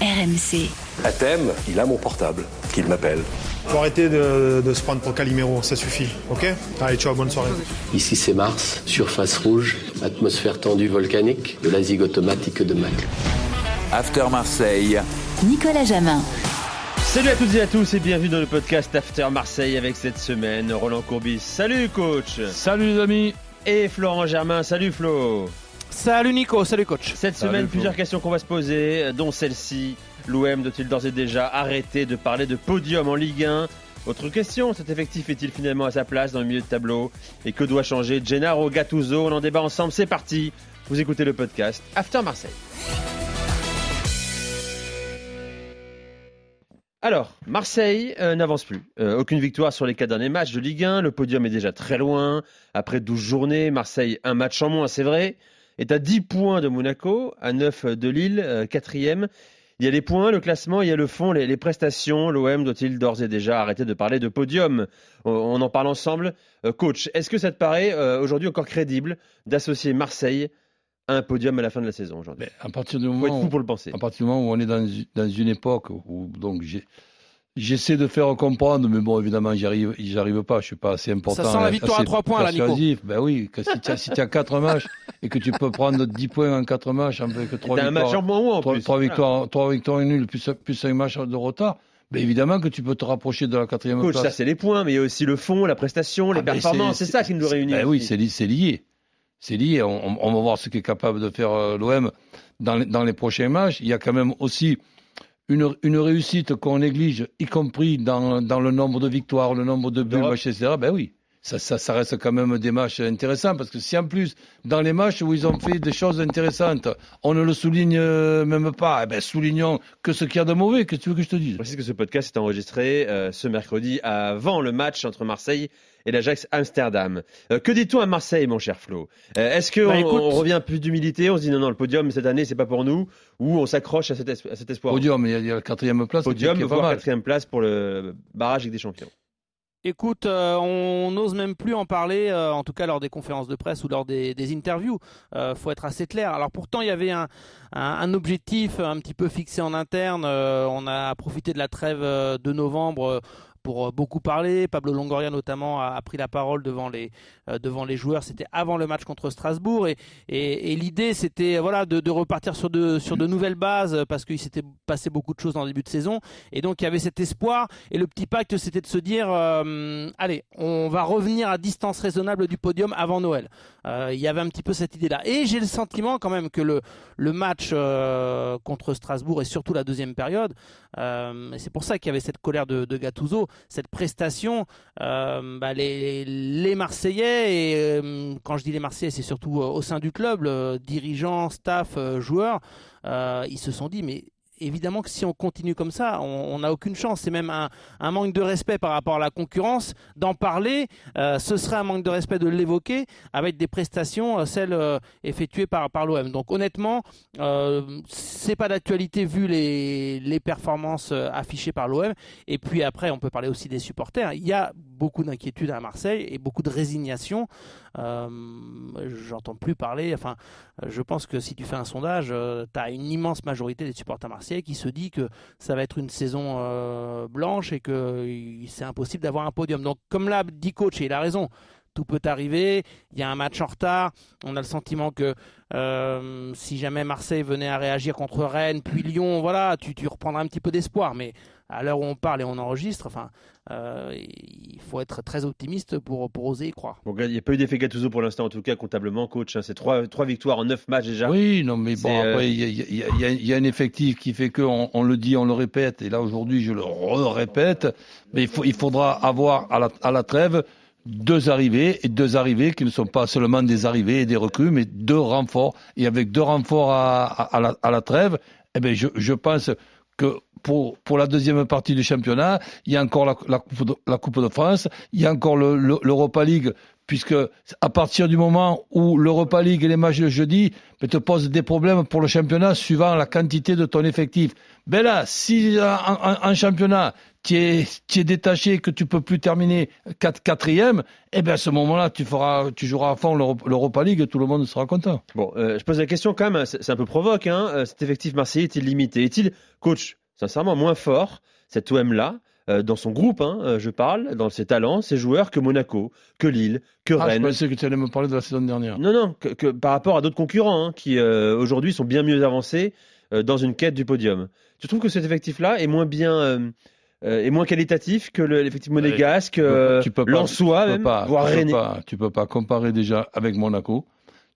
RMC. À thème, il a mon portable, qu'il m'appelle. Faut arrêter de, de se prendre pour Calimero, ça suffit, ok? Allez, ciao, bonne soirée. Ici c'est Mars, surface rouge, atmosphère tendue volcanique, de la zig automatique de Mac. After Marseille. Nicolas Jamin. Salut à toutes et à tous et bienvenue dans le podcast After Marseille avec cette semaine Roland Courbis. Salut coach Salut les amis Et Florent Germain. Salut Flo Salut Nico, salut coach. Cette Salut, semaine, Flo. plusieurs questions qu'on va se poser, dont celle-ci. L'OM doit-il d'ores et déjà arrêter de parler de podium en Ligue 1 Autre question, cet effectif est-il finalement à sa place dans le milieu de tableau? Et que doit changer Gennaro Gattuso? On en débat ensemble, c'est parti Vous écoutez le podcast After Marseille. Alors, Marseille euh, n'avance plus. Euh, aucune victoire sur les quatre derniers matchs de Ligue 1. Le podium est déjà très loin. Après 12 journées, Marseille, un match en moins, c'est vrai, est à 10 points de Monaco, à 9 de Lille, euh, quatrième. Il y a les points, le classement, il y a le fond, les, les prestations. L'OM doit-il d'ores et déjà arrêter de parler de podium? On, on en parle ensemble. Euh, coach, est-ce que ça te paraît euh, aujourd'hui encore crédible d'associer Marseille à un podium à la fin de la saison aujourd'hui? À partir du Faut être moment, fou pour le penser. à partir du moment où on est dans, dans une époque où donc j'ai- j'essaie de faire comprendre, mais bon évidemment j'y arrive, j'y arrive pas, je suis pas assez important. Ça sent la victoire à assez trois points, là, Nico. Ben oui, que si tu as, si tu as 4 matchs et que tu peux prendre 10 points en 4 matchs avec 3 T'as un match en victoires, moins en trois, plus. trois Voilà. victoires, trois victoires et nul plus, plus un match de retard, ben évidemment que tu peux te rapprocher de la quatrième Coach, place. ça c'est les points, mais il y a aussi le fond, la prestation, les Ah, performances. C'est ça qui nous réunit. Ben oui, c'est li- c'est lié. C'est lié. On, on- on va voir ce qu'est capable de faire euh, l'OM dans les prochains matchs. Il y a quand même aussi une, une réussite qu'on néglige, y compris dans, dans le nombre de victoires, le nombre de buts, etc. Ben oui. Ça, ça, ça reste quand même des matchs intéressants parce que si en plus, dans les matchs où ils ont fait des choses intéressantes, on ne le souligne euh, même pas, eh ben, soulignons que ce qu'il y a de mauvais. Qu'est-ce que tu veux que je te dise? Je précise que ce podcast est enregistré euh, ce mercredi avant le match entre Marseille et l'Ajax Amsterdam. Euh, que dit-on à Marseille, mon cher Flo Euh, Est-ce qu'on Bah, écoute- on revient plus d'humilité On se dit non, non, le podium cette année, c'est pas pour nous Ou on s'accroche à, cet es- à cet espoir Podium, il y a, il y a la quatrième place Podium, voire mal. quatrième place pour le barrage Ligue des Champions. Écoute, euh, on n'ose même plus en parler, euh, en tout cas lors des conférences de presse ou lors des, des interviews. Euh, faut être assez clair. Alors pourtant, il y avait un, un, un objectif un petit peu fixé en interne. Euh, on a profité de la trêve de novembre. Euh, euh, beaucoup parler, Pablo Longoria notamment a, pris la parole devant les euh, devant les joueurs. C'était avant le match contre Strasbourg. Et et, l'idée c'était voilà de, repartir sur de sur de nouvelles bases euh, parce qu'il s'était passé beaucoup de choses dans le début de saison. Et donc il y avait cet espoir. Et le petit pacte c'était de se dire euh, allez on va revenir à distance raisonnable du podium avant Noël. Euh, il y avait un petit peu cette idée là et j'ai le sentiment quand même que le le match euh, contre Strasbourg et surtout la deuxième période euh, c'est pour ça qu'il y avait cette colère de, de Gattuso, cette prestation. euh, bah, les, Marseillais, et euh, quand je dis les Marseillais, c'est surtout euh, au sein du club, dirigeants, staff, joueurs, ils se sont dit, mais évidemment que si on continue comme ça, on n'a aucune chance. C'est même un, manque de respect par rapport à la concurrence. D'en parler, euh, ce serait un manque de respect de l'évoquer avec des prestations, euh, celles euh, effectuées par, l'OM. Donc honnêtement, c'est pas d'actualité vu les, les performances affichées par l'OM. Et puis après, on peut parler aussi des supporters. Il y a beaucoup d'inquiétudes à Marseille et beaucoup de résignation. Euh, J'entends plus parler. Enfin, euh, je pense que si tu fais un sondage, tu as une immense majorité des supporters marseillais qui se dit que ça va être une saison euh, blanche et que euh, c'est impossible d'avoir un podium. Donc, comme l'a dit coach, et il a raison. Tout peut arriver. Il y a un match en retard. On a le sentiment que euh, si jamais Marseille venait à réagir contre Rennes, puis Lyon, voilà, tu, tu reprendras un petit peu d'espoir. Mais à l'heure où on parle et on enregistre, enfin, euh, il faut être très optimiste pour, pour oser y croire. Bon, il n'y a pas eu d'effet Gattuso pour l'instant, en tout cas, comptablement, coach. hein. C'est trois, trois victoires en neuf matchs déjà. Oui, non, mais bon, euh, après, il y, a- y y y un effectif qui fait que on, on le dit, on le répète, et là aujourd'hui je le répète, mais il, faut, il faudra avoir à la, à la trêve deux arrivées, et deux arrivées qui ne sont pas seulement des arrivées et des recrues, mais deux renforts. Et avec deux renforts à, la, trêve, eh ben, je, pense que pour, la deuxième partie du championnat, il y a encore la, coupe, de, France, il y a encore le- le- l'Europa League, puisque à partir du moment où l'Europa League et les matchs de jeudi ben, te posent des problèmes pour le championnat suivant la quantité de ton effectif. Ben là, si en- en championnat, tu es, es détaché, que tu peux plus terminer quatre- quatrième, eh ben à ce moment-là, tu feras, tu joueras à fond l'Euro- l'Europa League, tout le monde sera content. Bon, euh, je pose la question quand même, c'est un peu provoque. Hein, euh, cet effectif marseillais est-il limité? Est-il, coach, sincèrement, moins fort, cet OM-là, euh, dans son groupe, hein, je parle, dans ses talents, ses joueurs, que Monaco, que Lille, que Ah, je Rennes? pensais que tu allais me parler de la saison dernière. Non, non, que, que par rapport à d'autres concurrents hein, qui euh, aujourd'hui sont bien mieux avancés dans une quête du podium. Tu trouves que cet effectif-là est moins bien, euh, euh, est moins qualitatif que le- l'effectif monégasque, peux pas- euh, tu peux pas- Lensois peux même, pas- voire tu peux Rennais pas- Tu peux pas comparer déjà avec Monaco.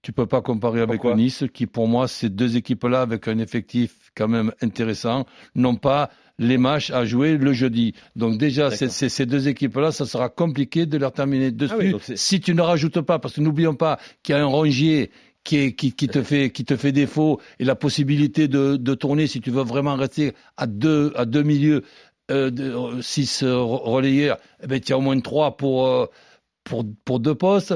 Tu peux pas comparer avec Pourquoi Nice, qui pour moi, ces deux équipes-là, avec un effectif quand même intéressant, n'ont pas les matchs à jouer le jeudi. Donc déjà, ces deux équipes-là, ça sera compliqué de leur terminer dessus. Ah oui, c'est- si tu ne rajoutes pas, parce que n'oublions pas qu'il y a un rongier qui, est- qui, qui te fait qui te fait défaut et la possibilité de, de tourner si tu veux vraiment rester à deux à deux milieux euh, de, euh, six euh, re- relayeurs eh ben tu au moins trois pour euh, pour pour deux postes.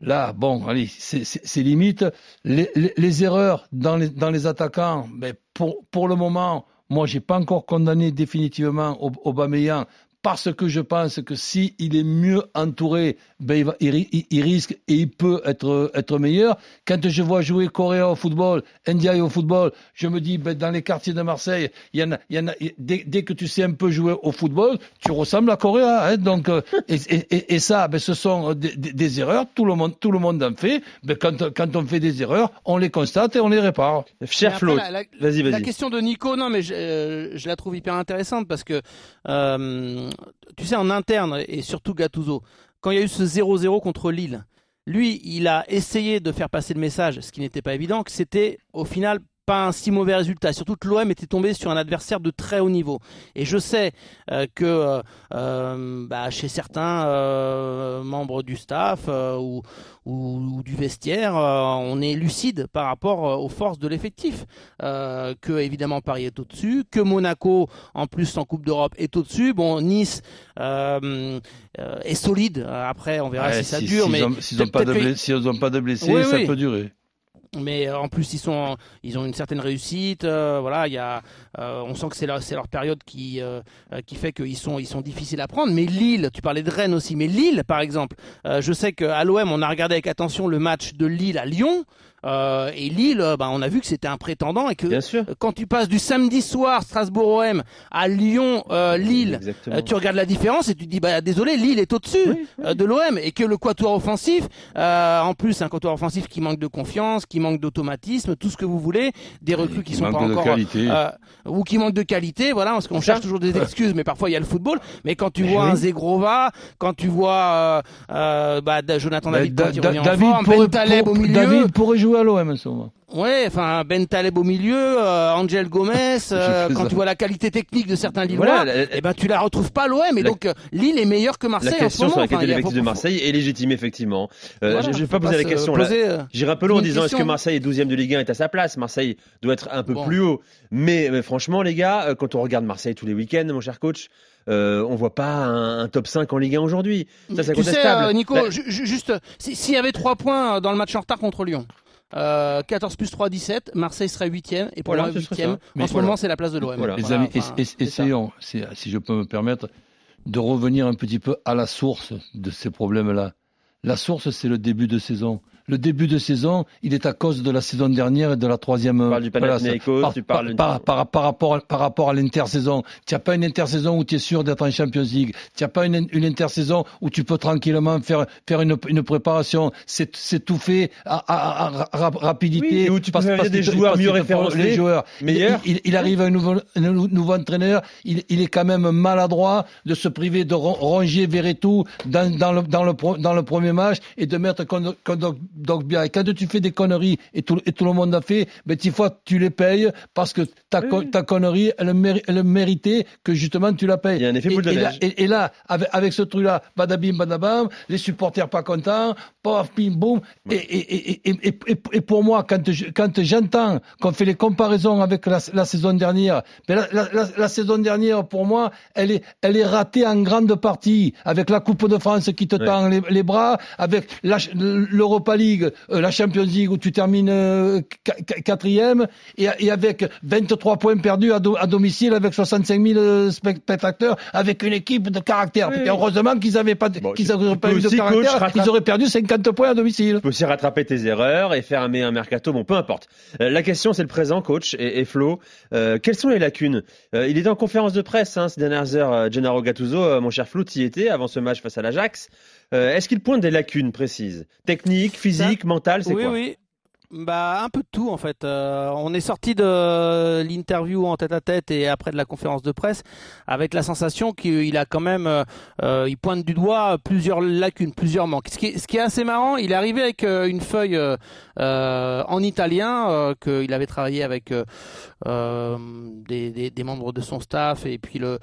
Là bon allez c'est limite. Les, les, les erreurs dans les dans les attaquants ben pour pour le moment moi j'ai pas encore condamné définitivement Aub- Aubameyang parce que je pense que si il est mieux entouré, ben il, va- il ri- il- il risque et il peut être, être meilleur. Quand je vois jouer Correa au football, Ndiaye au football, je me dis, ben, dans les quartiers de Marseille, il y en a, il y en a, dès, dès que tu sais un peu jouer au football, tu ressembles à Correa. Hein, donc, euh, et, et- et- et ça, ben, ce sont des, des- des erreurs. Tout le monde, tout le monde en fait. Ben, quand, quand on fait des erreurs, on les constate et on les répare. Cher Flo, la- vas-y, La vas-y. question de Nico, non, mais je, euh, je la trouve hyper intéressante parce que, euh, tu sais, en interne, et surtout Gattuso, quand il y a eu ce 0-0 contre Lille, lui, il a essayé de faire passer le message, ce qui n'était pas évident, que c'était au final pas un si mauvais résultat. Surtout que l'OM était tombé sur un adversaire de très haut niveau. Et je sais euh, que euh, euh, bah, chez certains euh, membres du staff ou, ou, ou du vestiaire, on est lucide par rapport aux forces de l'effectif. Que évidemment Paris est au-dessus, que Monaco en plus en Coupe d'Europe est au-dessus. Bon, Nice est solide. Après, on verra Ouais, si ça si- dure. s'ils mais n'ont pas, de que- pas blessés, Oui, ça oui. peut durer. Mais euh, en plus ils sont ils ont une certaine réussite euh, voilà il y a euh, on sent que c'est leur période qui qui fait qu'ils sont ils sont difficiles à prendre. Mais Lille tu parlais de Rennes aussi mais Lille par exemple je sais que à l'OM on a regardé avec attention le match de Lille à Lyon euh, et Lille euh, bah, on a vu que c'était un prétendant et que Bien sûr. quand tu passes du samedi soir Strasbourg OM à Lyon euh, euh, tu regardes la différence et tu te dis bah désolé Lille est au-dessus Oui, oui. euh, de l'OM et que le quatuor offensif euh, en plus un quatuor offensif qui manque de confiance qui manque d'automatisme tout ce que vous voulez des recrues qui, qui sont pas encore euh, ou qui manquent de qualité voilà parce qu'on cherche toujours des excuses mais parfois il y a le football mais quand tu vois oui. un Zegrova quand tu vois bah, Jonathan Bah, David Da- quand il Da- revient en David, forme, pourrait, Ben au pour- milieu David pourrait jouer à l'OM en ce moment. Ouais, enfin Ben Taleb au milieu, euh, Angel Gomez. euh, quand ça. tu vois la qualité technique de certains Lillois, Voilà, la- eh ben tu la retrouves pas à l'OM. Et La- donc euh, Lille est meilleur que Marseille La en ce question moment. sur la Enfin, qualité de l'effectif Marseille est légitime, effectivement. Euh, Voilà, je ne vais pas poser la question là. peu loin en disant est-ce que question. Marseille est 12e de Ligue 1 est à sa place? Marseille doit être un peu Bon. plus haut. Mais, mais franchement, les gars, quand on regarde Marseille tous les week-ends, mon cher coach, euh, on voit pas un, un top 5 en Ligue 1 aujourd'hui. Ça, c'est tu sais, euh, Nico, ju- juste, si- s'il y avait 3 points dans le match en retard contre Lyon, euh, 14 plus 3, 17, Marseille serait 8ème, et pour Voilà, moi, ce serait 8ème, ça. en Mais ce voilà. moment, c'est la place de l'OM. Voilà. Les Voilà, amis, enfin, essayons, si, si je peux me permettre, de revenir un petit peu à la source de ces problèmes-là. La source, c'est le début de saison. Le début de saison, il est à cause de la saison dernière et de la troisième Tu parles du place. Par, tu parles par, par, par rapport, à- par rapport à l'intersaison. Tu n'as pas une intersaison où tu es sûr d'être en Champions League. Tu n'as pas une, une intersaison où tu peux tranquillement faire, faire une, une préparation. C'est tout fait à, à- à- à ra- rapidité. Oui, où tu peux faire qu'il des joueurs parce mieux référencés, Les joueurs. meilleurs. Il, il- il arrive un nouveau, un nouveau entraîneur. Il, il est quand même maladroit de se priver de ron- Rongier Verretou dans, dans, le, dans, le, dans le premier match et de mettre Kondogbia. Et quand tu fais des conneries et tout, et tout le monde a fait, ben, des fois tu les payes parce que ta, con- ta connerie, elle, méri- elle méritait que justement tu la payes. Il y a un effet et, boule de et neige. et, et là, avec, avec ce truc-là, badabim, badabam, les supporters pas contents, paf, pim, boum. Et, et, et, et, et, et- et pour moi, quand je- quand j'entends qu'on fait les comparaisons avec la, la saison dernière, mais la, la, la, la saison dernière, pour moi, elle est, elle est ratée en grande partie avec la Coupe de France qui te Ouais. tend les, les bras, avec l'Europa League, euh, la Champions League où tu termines euh, qu- qu- quatrième et, et avec 23 points perdus à, do- à domicile avec 65 000 euh, spectateurs, avec une équipe de caractère. Oui, Et heureusement qu'ils avaient pas, Bon, qu'ils tu- n'avaient tu pas eu de coach, caractère, rattraper- ils auraient perdu 50 points à domicile. Tu peux aussi rattraper tes erreurs et faire un mercato. Bon, peu importe. Euh, la question, c'est le présent, coach et, et Flo. Euh, quelles sont les lacunes? Euh, Il était en conférence de presse hein, ces dernières heures. Gennaro Gattuso, euh, mon cher Flo, y était avant ce match face à l'Ajax. Euh, Est-ce qu'il pointe des lacunes précises? Techniques, physiques, mentales, c'est oui, quoi? oui. Bah, un peu de tout en fait. Euh, on est sorti de l'interview en tête à tête et après de la conférence de presse avec la sensation qu'il a quand même, euh, euh, il pointe du doigt plusieurs lacunes, plusieurs manques. Ce qui est, assez marrant, il est arrivé avec une feuille en italien qu'il avait travaillé avec des, membres de son staff et puis le,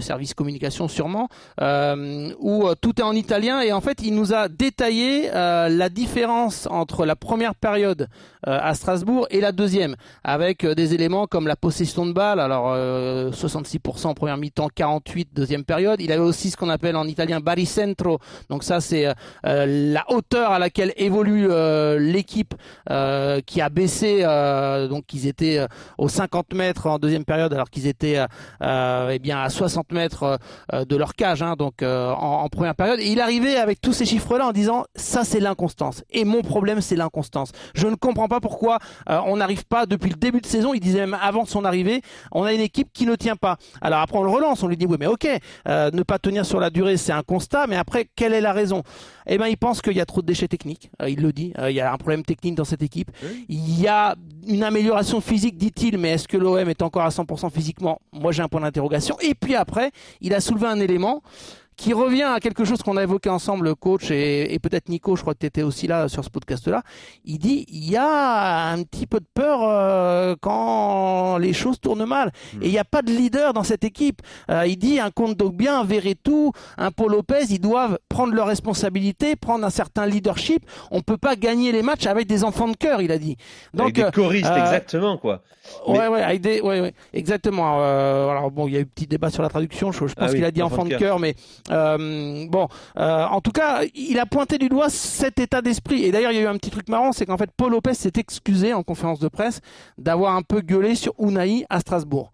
service communication sûrement, où tout est en italien et en fait il nous a détaillé la différence entre la première période euh, à Strasbourg et la deuxième, avec euh, des éléments comme la possession de balle, alors euh, 66% en première mi-temps, 48 deuxième période. Il avait aussi ce qu'on appelle en italien baricentro, donc ça c'est euh, euh, la hauteur à laquelle évolue euh, l'équipe euh, qui a baissé, euh, donc ils étaient euh, aux 50 mètres en deuxième période alors qu'ils étaient euh, euh, eh bien à 60 mètres euh, de leur cage, hein, donc euh, en, en première période. Et il arrivait avec tous ces chiffres-là en disant ça c'est l'inconstance. Et mon problème c'est l'inconstance. Je ne comprends pas pourquoi euh, on n'arrive pas depuis le début de saison. Il disait même avant son arrivée, on a une équipe qui ne tient pas. Alors après on le relance, on lui dit oui mais ok, euh, ne pas tenir sur la durée c'est un constat, mais après quelle est la raison? Eh ben il pense qu'il y a trop de déchets techniques. Euh, il le dit. Euh, il y a un problème technique dans cette équipe. Il y a une amélioration physique, dit-il, mais est-ce que l'OM est encore à 100% physiquement? Moi, j'ai un point d'interrogation. Et puis après, il a soulevé un élément qui revient à quelque chose qu'on a évoqué ensemble, coach, et, et peut-être Nico, je crois que tu étais aussi là sur ce podcast-là. Il dit, il y a un petit peu de peur euh, quand les choses tournent mal. Et il n'y a pas de leader dans cette équipe. Euh, il dit, un compte bien, un Verretou, un Paul Lopez, ils doivent prendre leurs responsabilités, prendre un certain leadership. On peut pas gagner les matchs avec des enfants de cœur, il a dit. Avec des euh, choristes, euh, exactement, quoi. Ouais, Mais- ouais, avec des- ouais, ouais, exactement. Euh, alors bon, il y a eu un petit débat sur la traduction. Je, je pense Ah oui, qu'il a dit enfant de cœur, mais euh, bon, euh, en tout cas, il a pointé du doigt cet état d'esprit. Et d'ailleurs, il y a eu un petit truc marrant, c'est qu'en fait, Paul Lopez s'est excusé en conférence de presse d'avoir un peu gueulé sur Unai à Strasbourg.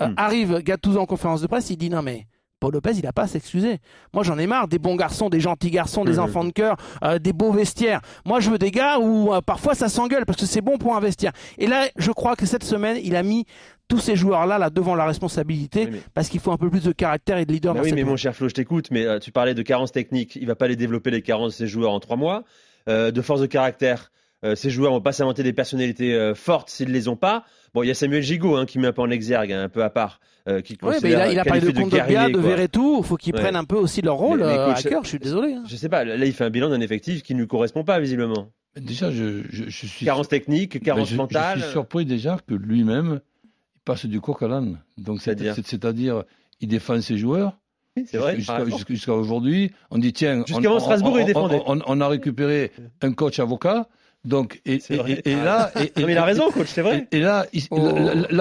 Euh, Hmm. Arrive Gattuso en conférence de presse, il dit non mais. Paul Lopez, il a pas à s'excuser. Moi, j'en ai marre des bons garçons, des gentils garçons, des Mhm. enfants de cœur, euh, des beaux vestiaires. Moi, je veux des gars où euh, parfois ça s'engueule parce que c'est bon pour un vestiaire. Et là, je crois que cette semaine, il a mis tous ces joueurs-là là devant la responsabilité Oui, mais- parce qu'il faut un peu plus de caractère et de leader Bah dans oui, mais mon cher Flo, je t'écoute, mais euh, tu parlais de carences techniques. Il va pas les développer les carences de ses joueurs en trois mois. De force de caractère, euh, ces joueurs vont pas s'inventer des personnalités euh, fortes s'ils les ont pas. Bon, il y a Samuel Gigot hein, qui met un peu en exergue, hein, un peu à part, euh, qui Ouais, mais il a, il a parlé de de quoi. Verretou. Il faut qu'ils Ouais. prennent un peu aussi leur rôle Mais- mais euh, coach, à cœur. Je suis désolé. hein. Je sais pas, là il fait un bilan d'un effectif qui ne lui correspond pas visiblement. Déjà, je, je, je suis. Carence technique, Ben, carence je, mentale. Je suis surpris déjà que lui-même il passe du coq à l'âne. Donc c'est- C'est-à-dire c'est- c'est-à-dire il défend ses joueurs. C'est vrai. Jusqu'à par exemple. jusqu'à- jusqu'à aujourd'hui, on dit tiens, Jusqu'avant on- Strasbourg, on, il on- défendait. On, on a récupéré un coach avocat. Donc et, là, et, Non, mais il a raison, coach, c'est vrai. Et, là, Oh.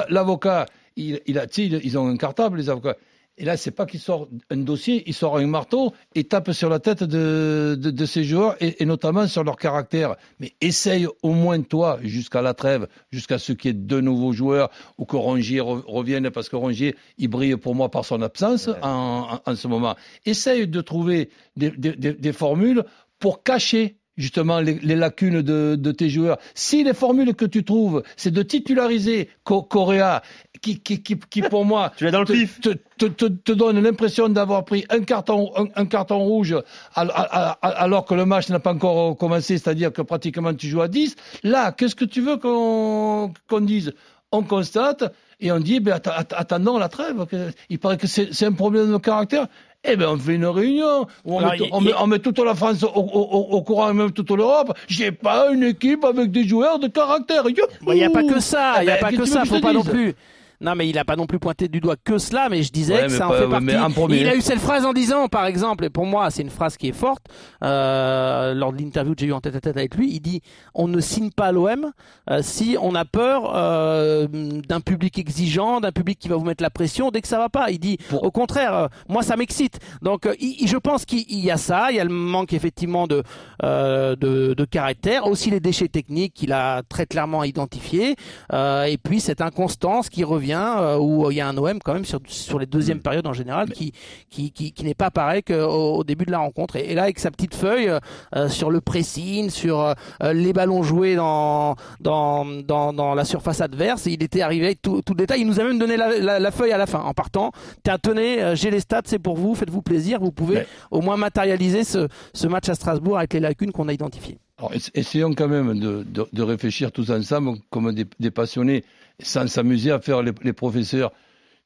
l'avocat, il, il a, ils ont un cartable les avocats. Et là, c'est pas qu'il sort un dossier, il sort un marteau et tape sur la tête de, de, de ces joueurs et, et notamment sur leur caractère. Mais essaye au moins toi, jusqu'à la trêve, jusqu'à ce qu'il y ait deux nouveaux joueurs ou que Rongier re- revienne parce que Rongier, il brille pour moi par son absence en, en, en ce moment. Essaye de trouver des, des, des, des formules pour cacher justement les, les lacunes de, de, tes joueurs. Si les formules que tu trouves, c'est de titulariser Co Correa, qui, qui, qui, qui, pour moi, tu l'as dans le te, pif. Te, te, te, te, donne l'impression d'avoir pris un carton, un, un carton rouge alors que le match n'a pas encore commencé, c'est-à-dire que pratiquement tu joues à 10. Là, qu'est-ce que tu veux qu'on qu dise? On constate et on dit, ben, attendons la trêve. Il paraît que c'est un problème de caractère. Eh ben, on fait une réunion où on, Alors, met, il, on, met, on met, toute la France au, au, au, au courant et même toute l'Europe. J'ai pas une équipe avec des joueurs de caractère. Il n'y a pas que ça. Il n'y a pas que ça. Faut pas non plus. Non, mais il a pas non plus pointé du doigt que cela, mais je disais Ouais, que ça en fait ouais, partie. mais en premier. Il a eu cette phrase en disant, par exemple, et pour moi, c'est une phrase qui est forte, euh, lors de l'interview que j'ai eu en tête à tête avec lui, il dit on ne signe pas l'OM euh, si on a peur euh, d'un public exigeant, d'un public qui va vous mettre la pression dès que ça va pas. Il dit au contraire, euh, moi ça m'excite. Donc euh, il- je pense qu'il il y a ça, il y a le manque effectivement de, euh, de, de caractère, aussi les déchets techniques qu'il a très clairement identifiés, euh, et puis cette inconstance qui revient euh, où il y a un OM quand même sur, sur les deuxièmes périodes en général qui, qui, qui, qui n'est pas pareil qu'au au début de la rencontre. Et, et là avec sa petite feuille euh, euh, sur le pressing, sur euh, les ballons joués dans, dans, dans, dans la surface adverse, il était arrivé avec tout, tout le détail. Il nous a même donné la, la, la feuille à la fin en partant. Tiens, tenez, euh, j'ai les stats, c'est pour vous, faites-vous plaisir, vous pouvez Mais- au moins matérialiser ce, ce match à Strasbourg avec les lacunes qu'on a identifiées. Alors, essayons quand même de, de- de réfléchir tous ensemble comme des, des passionnés, sans s'amuser à faire les, professeurs.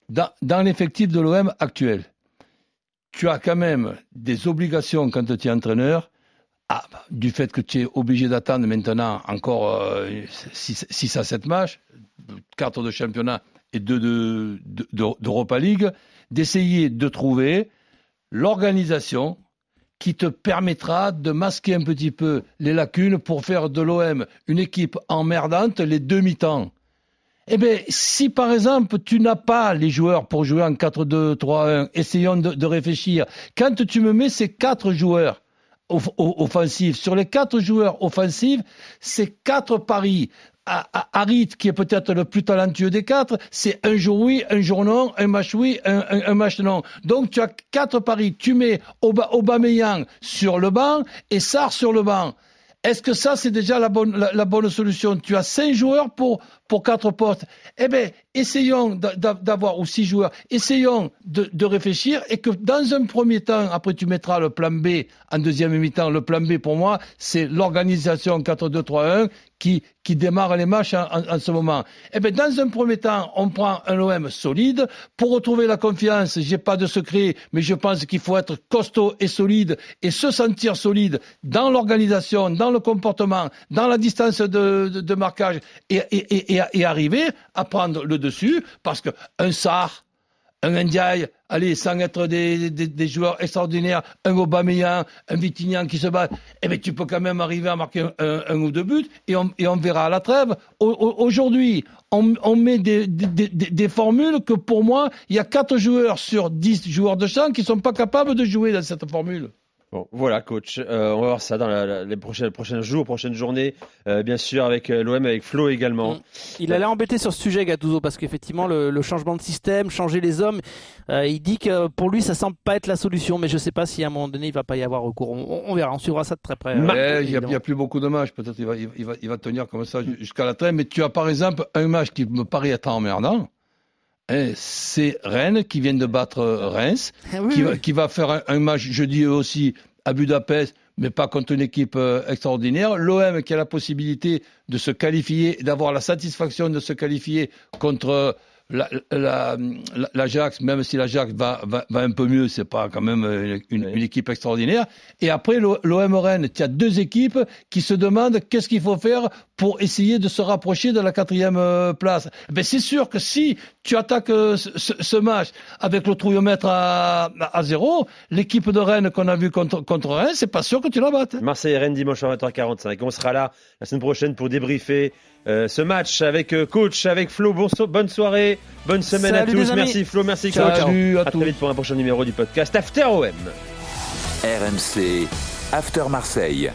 Dans, l'effectif de l'OM actuel, tu as quand même des obligations quand tu es entraîneur, ah, bah, du fait que tu es obligé d'attendre maintenant encore 6 à 7 matchs, 4 de championnat et 2 de, de- de- d'Europa League, d'essayer de trouver l'organisation qui te permettra de masquer un petit peu les lacunes pour faire de l'OM une équipe emmerdante les demi-temps. Eh bien, si par exemple tu n'as pas les joueurs pour jouer en 4-2-3-1, essayons de, réfléchir. Quand tu me mets ces quatre joueurs offensifs, sur les quatre joueurs offensifs, c'est quatre paris. Harit, qui est peut-être le plus talentueux des quatre, c'est un jour oui, un jour non, un match oui, un, match non. Donc tu as quatre paris. Tu mets Aubameyang sur le banc et Sarr sur le banc. Est-ce que ça, c'est déjà la bonne, solution? Tu as cinq joueurs pour, pour quatre postes. Eh bien, essayons d'a- d'a- d'avoir, ou six joueurs, essayons de, de réfléchir et que dans un premier temps, après tu mettras le plan B en deuxième mi-temps. Le plan B, pour moi, c'est l'organisation 4-2-3-1 qui, qui démarre les matchs en, en- en ce moment. Eh bien, dans un premier temps, on prend un OM solide. Pour retrouver la confiance, j'ai pas de secret, mais je pense qu'il faut être costaud et solide et se sentir solide dans l'organisation, dans le comportement, dans la distance de, de, de marquage et, et, et, et- arriver à prendre le dessus parce que un Sarr, un Ndiaye, allez, sans être des, joueurs extraordinaires, un Aubameyang, un Vitignan qui se bat, eh bien, tu peux quand même arriver à marquer un, ou deux buts et on, verra à la trêve. Au- au- Aujourd'hui, on, met des, des, formules que pour moi, il y a quatre joueurs sur dix joueurs de champ qui sont pas capables de jouer dans cette formule. Bon, voilà, coach. Euh, on va voir ça dans la- la- les prochains, prochains jours, prochaines journées, euh, bien sûr, avec euh, l'OM, avec Flo également. Mm. Il allait embêter sur ce sujet, Gattuso, parce qu'effectivement, le, le changement de système, changer les hommes, euh, il dit que pour lui, ça semble pas être la solution, mais je sais pas si à un moment donné, il va pas y avoir recours. On, on verra, on suivra ça de très près. Euh, Ouais, il n'y a, plus beaucoup de matchs. Peut-être il va, il, va, il va tenir comme ça jusqu'à la trêve. Mais tu as par exemple un match qui me paraît être emmerdant. Hein, c'est Rennes qui vient de battre Reims, oui, qui, va, qui va faire un, un match jeudi aussi à Budapest, mais pas contre une équipe euh, extraordinaire. L'OM qui a la possibilité de se qualifier, d'avoir la satisfaction de se qualifier contre euh, la- la- la- l'Ajax, même si l'Ajax va, va, va un peu mieux, c'est pas quand même euh, une, une équipe extraordinaire. Et après l'O- l'OM Rennes, tu as deux équipes qui se demandent qu'est-ce qu'il faut faire pour essayer de se rapprocher de la quatrième euh, place. Ben c'est sûr que si tu attaques euh, ce, match avec le trouillomètre à, à zéro, l'équipe de Rennes qu'on a vu contre, contre Rennes, c'est pas sûr que tu la battes. Marseille-Rennes dimanche à 20h45. On sera là la semaine prochaine pour débriefer euh, ce match avec euh, coach, avec Flo. Bon so- bonne soirée, bonne semaine Salut à tous. Merci Flo, merci coach. Salut à À tous. très vite pour un prochain numéro du podcast After OM. RMC After Marseille.